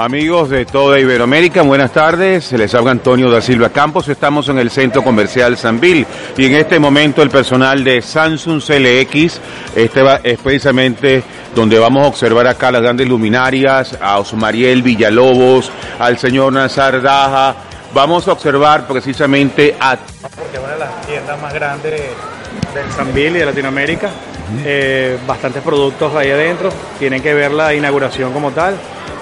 Amigos de toda Iberoamérica, buenas tardes. Les habla Antonio da Silva Campos. Estamos en el centro comercial Sanville y en este momento el personal de Samsung CLX este es precisamente donde vamos a observar acá las grandes luminarias, a Osmariel Villalobos, al señor Nazar Daja. Vamos a observar precisamente a... Porque una de las tiendas más grandes del Sanville y de Latinoamérica. Eh, bastantes productos ahí adentro. Tienen que ver la inauguración como tal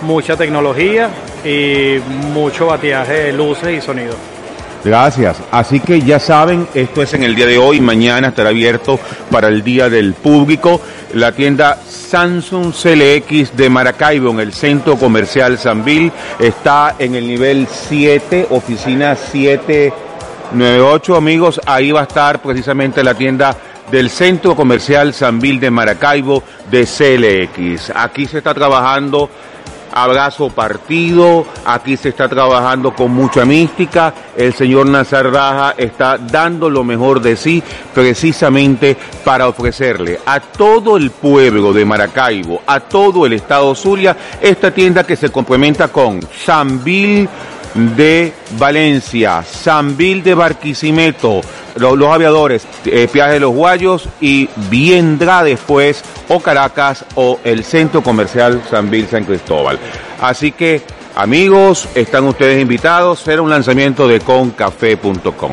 mucha tecnología y mucho bateaje de luces y sonido. Gracias. Así que ya saben, esto es en el día de hoy, mañana estará abierto para el Día del Público. La tienda Samsung CLX de Maracaibo en el Centro Comercial Sanville está en el nivel 7, oficina 798, amigos. Ahí va a estar precisamente la tienda del Centro Comercial Sanville de Maracaibo de CLX. Aquí se está trabajando abrazo partido, aquí se está trabajando con mucha mística, el señor Nazar Raja está dando lo mejor de sí precisamente para ofrecerle a todo el pueblo de Maracaibo, a todo el estado Zulia, esta tienda que se complementa con Sanville de Valencia, Sanville de Barquisimeto, los, aviadores, eh, Piaje de los Guayos y vendrá después o Caracas o el Centro Comercial Sanville San Cristóbal. Así que, amigos, están ustedes invitados. Será un lanzamiento de concafé.com.